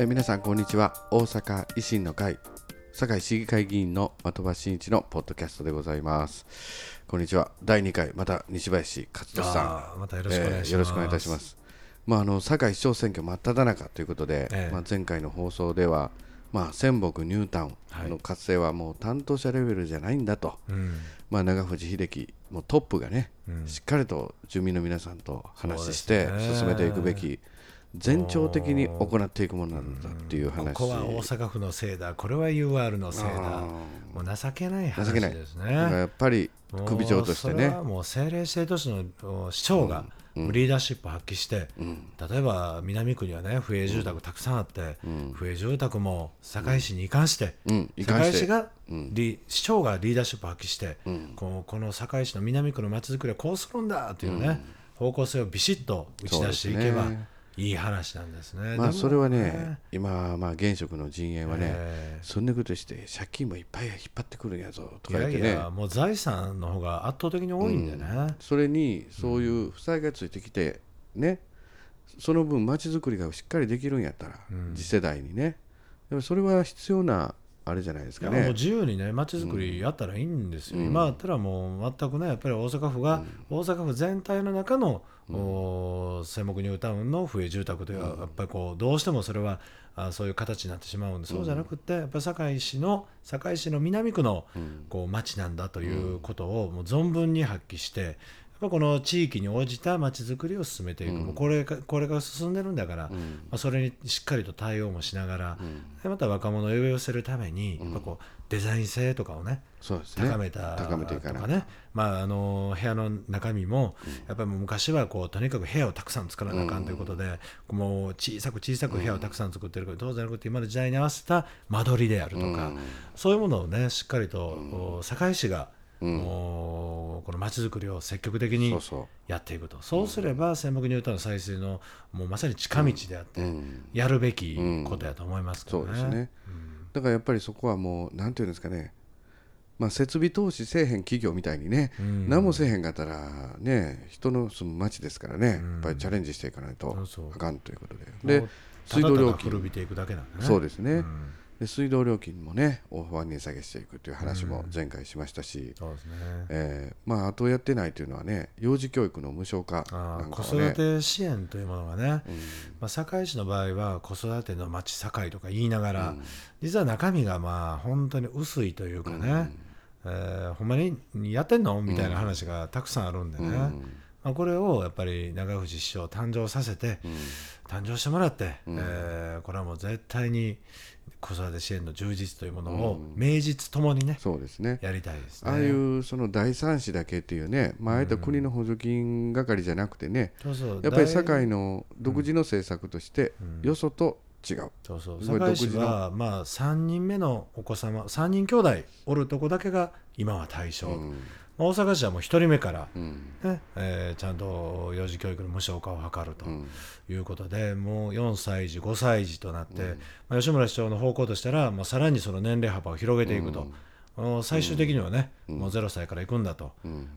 えー皆さんこんにちは。大阪維新の会堺市議会議員の的場真一のポッドキャストでございます。こんにちは。第2回また西林勝利さん。またよろしくお願いします。えーよろしくお願いいたします。まああの堺市長選挙真っ只中ということで、ええ。まあ、前回の放送ではまあ仙北ニュータウンの活性はもう担当者レベルじゃないんだと、うん。まあ、長藤秀樹もうトップがね、うん。しっかりと住民の皆さんと話して進めていくべき全庁的に行っていくものなんだっていう話。ここは大阪府のせいだ。これは UR のせいだ。あもう情けない話ですね。やっぱり首長としてね。もうそれはもう政令指定都市のお市長がリーダーシップ発揮して、例えば南区にはね不営住宅たくさんあって、不営住宅も堺市に関して、うん。堺市がリ、市長がリーダーシップ発揮して、この堺市の南区のまちづくりはこうするんだというね、方向性をビシッと打ち出していけばいい話なんですね。まあそれはね今まあ現職の陣営はねえそんなことして借金もいっぱい引っ張ってくるんやぞといやいか言ってね。や、もう財産の方が圧倒的に多いんでね。それにそういう負債がついてきてねその分まちづくりがしっかりできるんやったら次世代にね。でもそれは必要なあれじゃないですかね。もう自由にね街づくりやったらいいんですよ、今だったらもう全くねやっぱり大阪府が、大阪府全体の中の、お仙北ニュータウンの不営住宅というのはやっぱりこうどうしてもそれはあそういう形になってしまうんでそうじゃなくてやっぱり堺市の堺市の南区のこう町なんだということをもう存分に発揮してこの地域に応じた街づくりを進めていく、もうこれがこれが進んでるんだから、まあ、それにしっかりと対応もしながら、でまた若者を呼び寄せるために、やっぱこうデザイン性とかをね高めた高めていかね、まあ、あの部屋の中身もやっぱり昔はこうとにかく部屋をたくさん作らなあかんということで、もう小さく小さく部屋をたくさん作ってるけど、どうじゃなくて今の時代に合わせた間取りであるとか、そういうものをねしっかりと、こう堺市が、この街づくりを積極的にやっていくと。そうすれば仙北ニュータウン再生のもうまさに近道であって、やるべきことやと思いますけそどね。うですね、だからやっぱりそこはもうなんていうんですかね。まあ、設備投資せえへん企業みたいにね、何もせえへんかったらね人の住む町ですからね、やっぱりチャレンジしていかないとあかんということで。もで水道料金。古びていくだけなんでね。そうですね、で水道料金もね大幅に値下げしていくという話も前回しましたし、そうですね。えーまああとやってないというのはね幼児教育の無償化なんかはね。育て支援というものがね、まあ、堺市の場合は子育ての町堺とか言いながら、実は中身がまあ本当に薄いというかね、えーほんまにやってんの？みたいな話がたくさんあるんでね、まあ、これをやっぱり長藤市長誕生させて、誕生してもらって、えーこれはもう絶対に子育て支援の充実というものを名実ともにね、そうですね。やりたいですね。ああいうその第三子だけっていうね、まあ、あえて国の補助金係じゃなくてね、そうそう。やっぱり大堺の独自の政策として、よそと違う、そうそう。堺市はまあ3人目のお子様3人兄弟おるとこだけが今は対象、まあ大阪市はもう1人目から、ねえーちゃんと幼児教育の無償化を図るということで、もう4歳児5歳児となって、まあ、吉村市長の方向としたら、まあ、さらにその年齢幅を広げていくと。最終的にはね、もう0歳から行くんだと、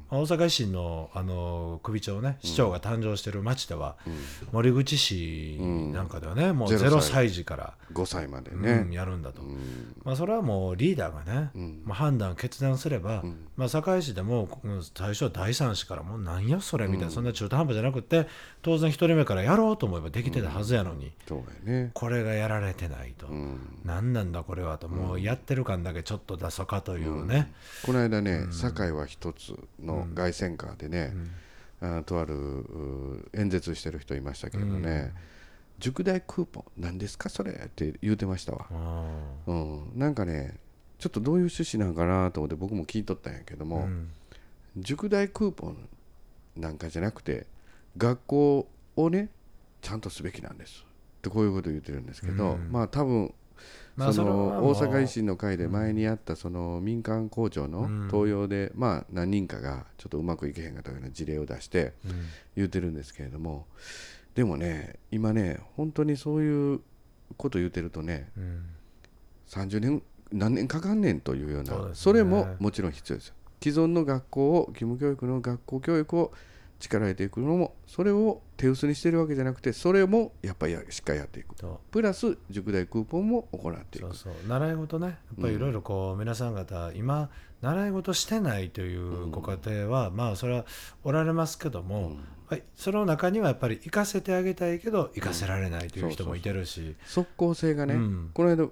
まあ大阪維新のあの首長ね、市長が誕生している町では、森口市なんかではね、もう0 0歳児から、5歳までうね、ん、やるんだと、まあ、それはもうリーダーがね、まあ、判断、決断すれば、まあ、堺市でもうん最初は第三子からもうなんやそれみたいな、そんな中途半端じゃなくて当然1人目からやろうと思えばできてたはずやのに、これがやられてないと、何なんだこれはと。もうやってる感だけちょっと出そうかというね、この間ね、堺は一つの凱旋カーでね、あとあるう演説してる人いましたけどね、塾代クーポン何ですかそれって言うてましたわ、あうん、なんかねちょっとどういう趣旨なんかなと思って僕も聞いとったんやけども、塾代クーポンなんかじゃなくて学校をねちゃんとすべきなんです。ってこういうことを言ってるんですけど、まあ多分まあその大阪維新の会で前にあったその民間校長の登用で、まあ何人かがちょっとうまくいけへんかったような事例を出して言ってるんですけれどもでもね今ね本当にそういうこと言ってるとねうん。30年何年かかんねんというようなそれももちろん必要ですよ。既存の学校を義務教育の学校教育を力入れていくのもそれを手薄にしてるわけじゃなくてそれもやっぱりしっかりやっていく。プラス塾代クーポンも行っていく。そうそう習い事ね。やっぱりいろいろこう皆さん方、今習い事してないというご家庭は、まあそれはおられますけども、はい、その中にはやっぱり行かせてあげたいけど行かせられないという人もいてるし、即効性がね、うん。この間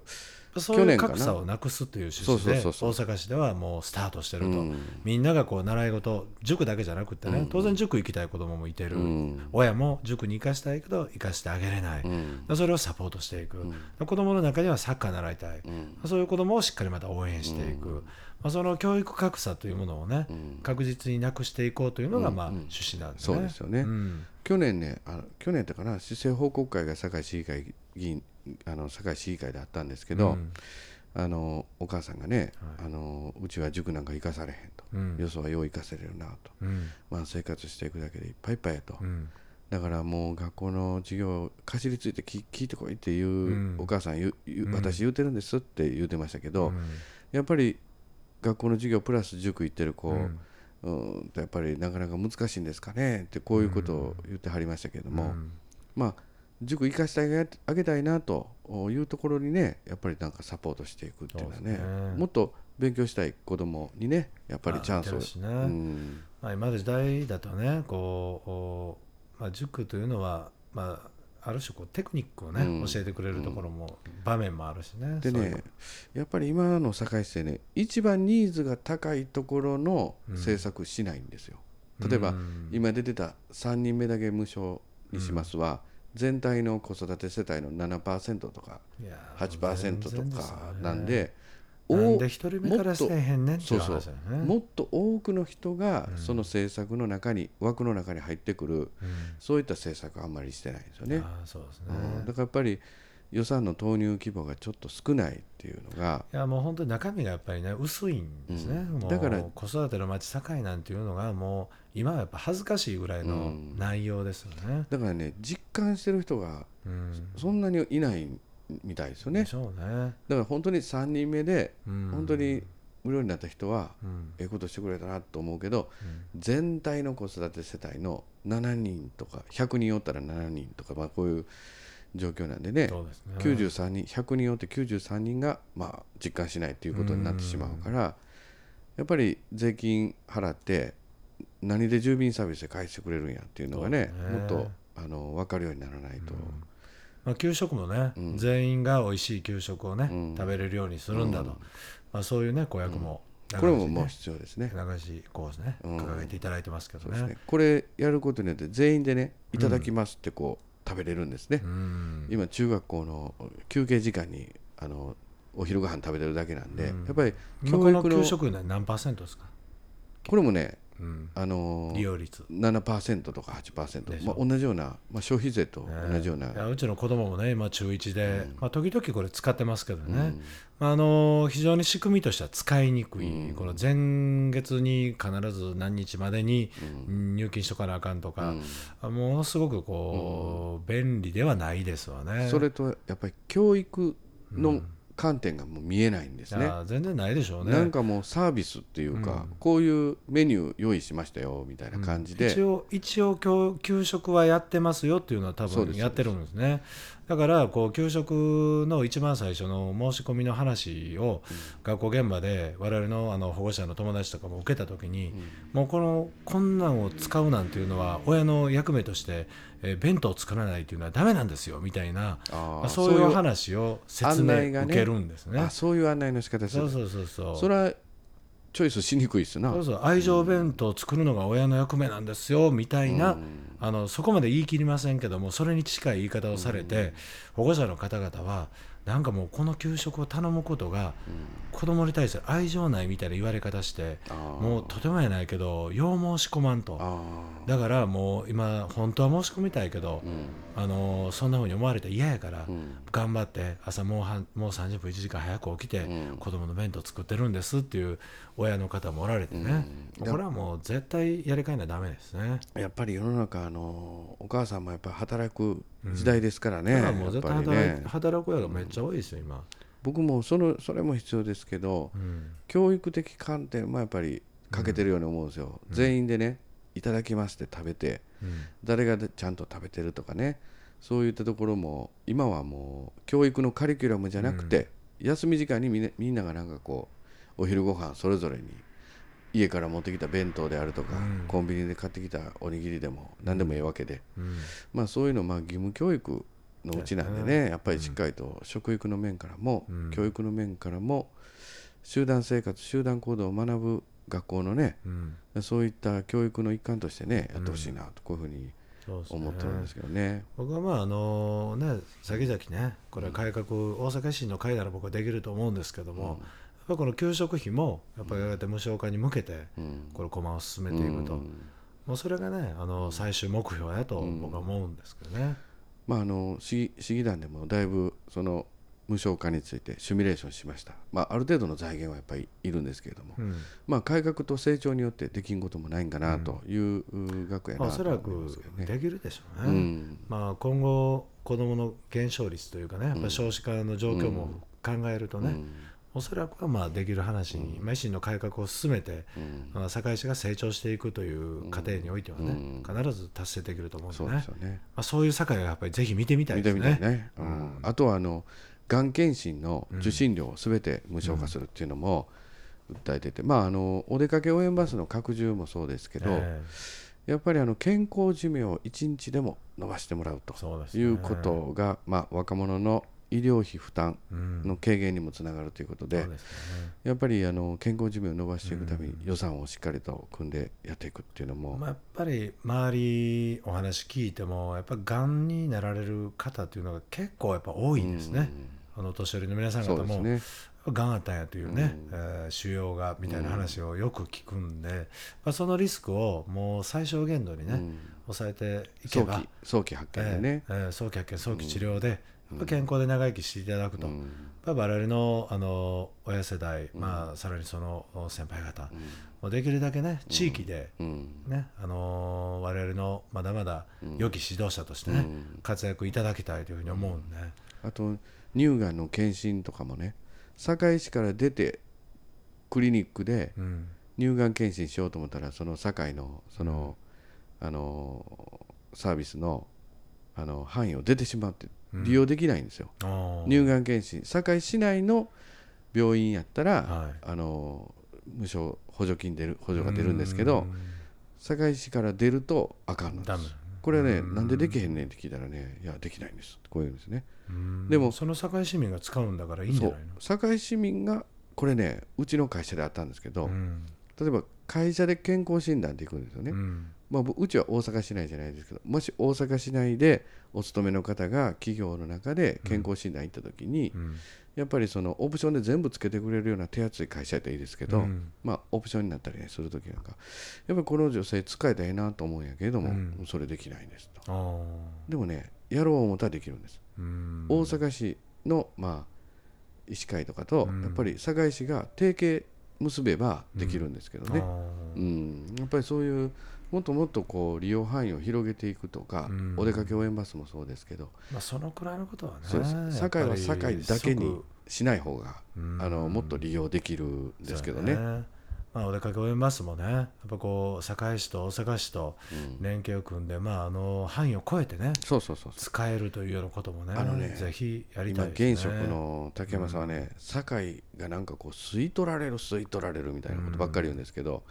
そういう格差をなくすという趣旨で大阪市ではもうスタートしてると、うん。みんながこう習い事塾だけじゃなくってね、当然塾行きたい子どももいてる、うん。親も塾に行かしたいけど行かせてあげれない、うん。それをサポートしていく、子どもの中にはサッカー習いたい、そういう子どもをしっかりまた応援していく、まあ、その教育格差というものをね、確実になくしていこうというのがまあ趣旨なんですね。そうですよね。うん。去年ねあの去年ってかな市政報告会が堺市議会議員あの堺市議会であったんですけど、うん。あのお母さんがね、あのうちは塾なんか行かされへんと、うん。よそはよう行かせれるなと、うん。まあ、生活していくだけでいっぱいいっぱいやと、うん。だからもう学校の授業かじりついて聞聞いてこいっていう、うん。お母さん言うん私言うてるんですって言うてましたけど、うん。やっぱり学校の授業プラス塾行ってる子、うん。うんやっぱりなかなか難しいんですかねってこういうことを言ってはりましたけども、うん。まあ塾行かせてあげあげたいなというところにねやっぱりなんかサポートしていくっていうのはねね。もっと勉強したい子供にねやっぱりチャンスを、まあうん。まあ、今の時代だとねこうおまあ、塾というのは、まあ、ある種こうテクニックをね、うん。教えてくれるところも、場面もあるしね。でねやっぱり今の堺市でね一番ニーズが高いところの政策しないんですよ、例えば、うん。今出てた3人目だけ無償にしますは、全体の子育て世帯の7%とかいや8%とかね。なんで、なんおで一人目からせえへんねんっていう話だよね。もっと多くの人がその政策の中に、枠の中に入ってくるうん。そういった政策はあんまりしてないんですよね、ああそうですね。うん。だからやっぱり予算の投入規模がちょっと少ないっていうのがいやもう本当に中身がやっぱりね薄いんですね、うん。もうだから子育ての街堺なんていうのがもう今はやっぱ恥ずかしいぐらいのうん。内容ですよね。だからね実感してる人がうん。そんなにいないみたいですよね。でしょうね。だから本当に3人目でうん。本当に無料になった人はうん。ええことしてくれたなと思うけど全体の子育て世帯の7人とか100人おったら7人とかまあこういう状況なんでね。そうですね。93人100人おって93人がまあ実感しないということになってしまうからやっぱり税金払って何で住民サービスで返してくれるんやっていうのがねね。もっとあの分かるようにならないと、まあ、給食もね、うん。全員が美味しい給食をね、うん。食べれるようにするんだと、うん。まあ、そういうね公約もこれももう長必要ですね。長しこうですね、うん。掲げていただいてますけどね。ね。これやることによって全員でねいただきますってこう食べれるんですね。うん。今中学校の休憩時間にあのお昼ご飯食べてるだけなんで、うん。やっぱり教育の給食ね何パーセントですか、これもねうん、あの利用率。7%とかで8%、しょ。まあ、同じような、まあ、消費税と同じような、いやうちの子供もね今中1で、まあ、時々これ使ってますけどね、うん。まあ、あの非常に仕組みとしては使いにくい、うん。この前月に必ず何日までに入金しとかなあかんとか、ものすごくこう、便利ではないですわね。それとやっぱり教育の観点がもう見えないんですね。全然ないでしょうね。なんかもうサービスっていうか、こういうメニュー用意しましたよみたいな感じで、一応一応今日給食はやってますよっていうのは多分やってるんですねだからこう給食の一番最初の申し込みの話を学校現場で我々のあの保護者の友達とかも受けた時に、もうこのこんなんを使うなんていうのは親の役目として、えー弁当を作らないというのはダメなんですよみたいなあーまあそういう話を説明受けるんですね。あそういう案内の仕方するそうそうそうそう。それはチョイスしにくいっすな。そうそう愛情弁当を作るのが親の役目なんですよみたいな、あのそこまで言い切りませんけどもそれに近い言い方をされて、保護者の方々はなんかもうこの給食を頼むことが子供に対する愛情ないみたいな言われ方してもうとてもやないけどよう申し込まんと。あだからもう今本当は申し込みたいけど、あのそんな風に思われて嫌やから、頑張って朝もうはんもう30分1時間早く起きて、子供の弁当作ってるんですっていう親の方もおられてね、これはもう絶対やり替えなダメですね。あやっぱり世の中あのお母さんもやっぱり働く時代ですからね、だからもうやっ絶対ぱり働いね働く親がめっちゃ多いですよ今、僕もそのそれも必要ですけど、うん。教育的観点もやっぱり欠けてるように思うんですよ、全員でねいただきますって食べてうん。誰がちゃんと食べてるとかねそういったところも今はもう教育のカリキュラムじゃなくて、休み時間にみんなみんながなんかこうお昼ご飯それぞれに家から持ってきた弁当であるとか、うん。コンビニで買ってきたおにぎりでも何でもいいわけで、うん。まあ、そういうのまあ義務教育のうちなんでねやっぱりしっかりと食育の面からも、うん。教育の面からも集団生活集団行動を学ぶ学校のねうん。そういった教育の一環としてねやってほしいなとこういうふうに思ってるんですけどね。僕はまああのね先々ねこれ改革、大阪維新の会なら僕はできると思うんですけども、ぱこの給食費もやっぱりやがて無償化に向けてうん。これ駒を進めていくと、うん。もうそれがねあの最終目標やと僕は思うんですけどね。まあ、あの市議市議団でもだいぶその無償化についてシミュレーションしました、まあ、ある程度の財源はやっぱりいるんですけれども、うん。まあ、改革と成長によってできんこともないんかなという学やまあ、なとおそらく。できるでしょううね。ん。まあ、今後子どもの減少率というかねやっぱり少子化の状況も考えるとね、うんおそらくはまあできる話に、まあ維新の改革を進めて、うん。まあ堺市が成長していくという過程においてはね、うん。必ず達成できると思うんでそうねですよね。まあ、そういう堺をやっぱりぜひ見てみたいですね。みたいね。うん。あとはあのがん検診の受診料をすべて無償化するっていうのも訴えてて、まああのお出かけ応援バスの拡充もそうですけど、えやっぱりあの健康寿命を1日でも伸ばしてもらうということが、まあ、若者の医療費負担うん。の軽減にもつながるということで、そうですね。やっぱりあの健康寿命を伸ばしていくために予算をしっかりと組んでやっていくっていうのも、まあ、やっぱり周りお話聞いてもやっぱがんになられる方っていうのが結構やっぱ多いんですね、あのお年寄りの皆さん方もね。がんあったんやというね、うん。えー腫瘍がみたいな話をよく聞くんで、まあ、そのリスクをもう最小限度にね、うん。抑えていけば早期発見でね。えーえー早期発見早期治療で、健康で長生きしていただくと、うん。やっぱ我々のあの親世代、まあ、さらにその先輩方、もうできるだけね地域で、うん。ねあのー我々のまだまだ良き指導者としてね、活躍いただきたいというふうに思うんで、あと乳がんの検診とかもね堺市から出てクリニックでうん。乳がん検診しようと思ったらその堺のその、あのサービスのあの範囲を出てしまって利用できないんですよ、あー。乳がん検診堺市内の病院やったら、はい。あの無償補助金出る補助が出るんですけど堺市から出るとあかんのです。これはねなんでできへんねんって聞いたらねいやできないんです。こういうんですね。うん。でもその堺市民が使うんだからいいんじゃないの？堺市民がこれねうちの会社であったんですけど、うん。例えば会社で健康診断で行くんですよね、うん。まあ、僕うちは大阪市内じゃないですけどもし大阪市内でお勤めの方が企業の中で健康診断行った時に、うん。やっぱりそのオプションで全部つけてくれるような手厚い会社やったらいいですけど、うん。まあ、オプションになったり、ね、する時なんかやっぱりこの女性使いたいなと思うんやけれども、うん。それできないんですと。でもねやろう思ったらできるんです、うん。大阪市の、まあ、医師会とかと、うん。やっぱり堺市が提携結べばできるんですけどね、うんうんやっぱりそういうもっともっとこう利用範囲を広げていくとか、うんお出かけ応援バスもそうですけど、まあそのくらいのことはね堺は堺だけにしない方が、あのもっと利用できるんですけどね。まあ、お出かけ応援バスもね。やっぱこう堺市と大阪市とうん。連携を組んで、まあ、あの範囲を超えてねそうそうそう使えるというようなこともね。あのねぜひやりた今いですね。現職の竹山さんはね、堺がなんかこう吸い取られる吸い取られるみたいなことばっかり言うんですけど、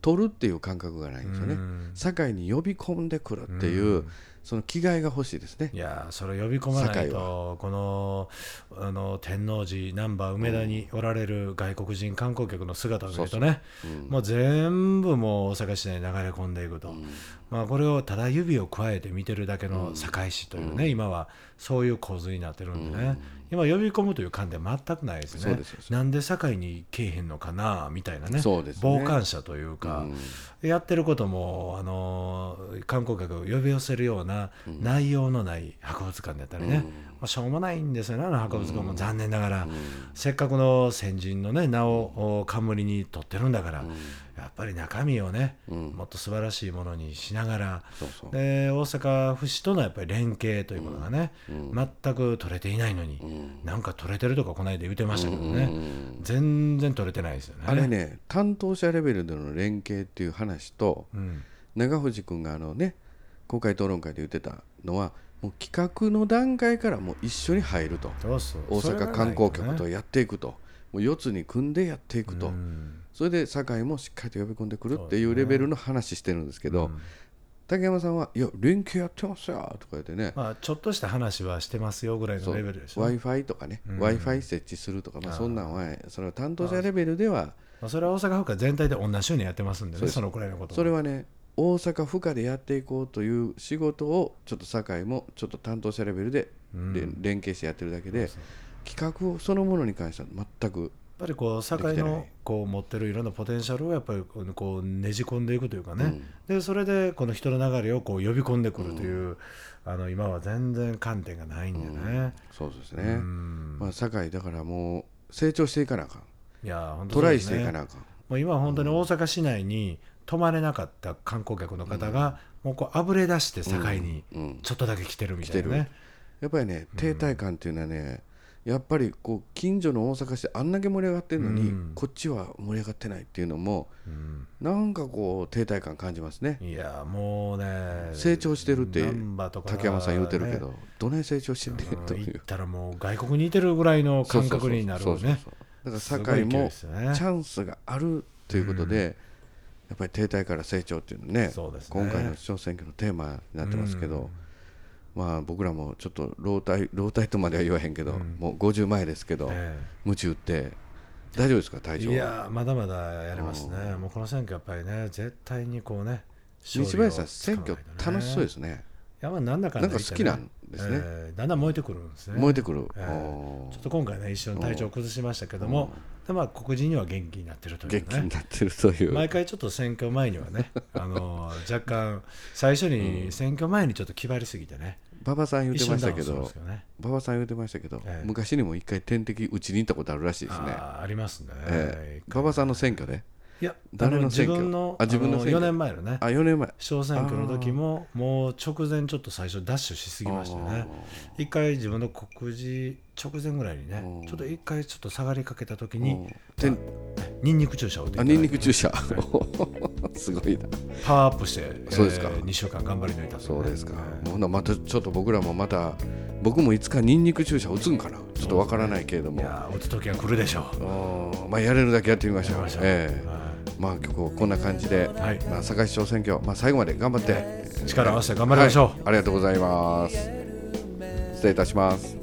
取るっていう感覚がないんですよね、うん。堺に呼び込んでくるっていう、その気概が欲しいですね。いやーそれ呼び込まない堺とこのあの天王寺難波梅田におられる外国人観光客の姿を見るとねうん。もう全部もう大阪市内に流れ込んでいくと、うんまあ、これをただ指を加えて見てるだけの堺市というね、今はそういう構図になってるんでね、今呼び込むという観点全くないですね。なんで堺に来えへんのかなみたいなね。そうですね。傍観者というか、うん。やってることも、あのー観光客を呼び寄せるような内容のない博物館だったりね、まあ、しょうもないんですよねあの博物館も。残念ながら、せっかくの先人の、ね、名をお冠に取ってるんだから、やっぱり中身をね、うんもっと素晴らしいものにしながら、そで大阪府市とのやっぱり連携というものがね、全く取れていないのに、なんか取れてるとかこの間言ってましたけどね、全然取れてないですよね。あれね担当者レベルでの連携っていう話とうん。長藤君があのね公開討論会で言ってたのはもう企画の段階からもう一緒に入ると。大阪観光局とやっていくともう四つに組んでやっていくと、うん。それで堺もしっかりと呼び込んでくるっていうレベルの話してるんですけどうん。竹山さんは「いや連携やってますよ」とか言ってね。まあちょっとした話はしてますよぐらいのレベルでしょ。w i f i とかね、うん。w i f i 設置するとか、まあ、そんなんはそれは担当者レベルではまあそれは大阪府下全体で同じようにやってますんでねそのくらいのことそれはね大阪府下でやっていこうという仕事をちょっと堺もちょっと担当者レベルでうん。連連携してやってるだけでそう企画そのものに関しては全くやっぱりこう堺のこう持ってるいろんなポテンシャルをやっぱりこうねじ込んでいくというかね、うん。でそれでこの人の流れをこう呼び込んでくるという、あの今は全然観点がないんでね。そうですうね、ん。まあ、堺だからもう成長していかなあかん。いや本当トライしていかなあかん、もう今は本当に大阪市内に泊まれなかった観光客の方が、もうこうあぶれ出して堺にうん、ちょっとだけ来てるみたいなね。やっぱりね停滞感っていうのはね、やっぱりこう近所の大阪市であんだけ盛り上がってるのに、うん。こっちは盛り上がってないっていうのもうん。なんかこう停滞感感じますね。いやもうね成長してるって竹山さん言うてるけねど、どない成長してんねんという。うん行ったらもう外国にいてるぐらいの感覚になるね。だから堺もチャンスがあるということで、やっぱり停滞から成長っていうのねね。今回の市長選挙のテーマになってますけど、まあ僕らもちょっと老体老体とまでは言わへんけど、うん。もう50前ですけど、え鞭打って大丈夫ですかえ体調いやまだまだやれますね。もうこの選挙やっぱりね絶対にこうね西林さん選挙楽しそうですね。いやまあなんだかんだ言ってなんか好きなん？ですね。ええだんだん燃えてくるんですね。燃えてくる、えーちょっと今回ね一瞬体調崩しましたけども、でまあ黒人には元気になってるというね。元気になってるという、毎回ちょっと選挙前にはね、あの若干最初に選挙前にちょっと気張りすぎてね、馬場さん言ってましたけど。馬場さん言ってましたけど、ええ。昔にも一回点滴打ちに行ったことあるらしいですね。ありますね。ええ。馬場さんの選挙でいや、誰の選挙？あ自分のあ自分の選挙。4年前のね。あ、4年前。市長選挙の時ももう直前ちょっと最初ダッシュしすぎましたね。一回自分の告示直前ぐらいにねうん。ちょっと一回ちょっと下がりかけた時うにニンニク注射を打っていあニンニク注射。すごいな。パワーアップしてそうですか。2週間頑張り抜いたそうですか、えもうほなまたちょっと僕らもまた僕もいつかニンニク注射打つんかな？ちょっとわからないけれども、えいやー打つ時は来るでしょう。うん。まあやれるだけやってみましょう。ええ。はまあ今日こんな感じで、はい。まあ、堺市長選挙、まあ、最後まで頑張ってい力を合わせて頑張りましょう、はい。ありがとうございます。失礼いたします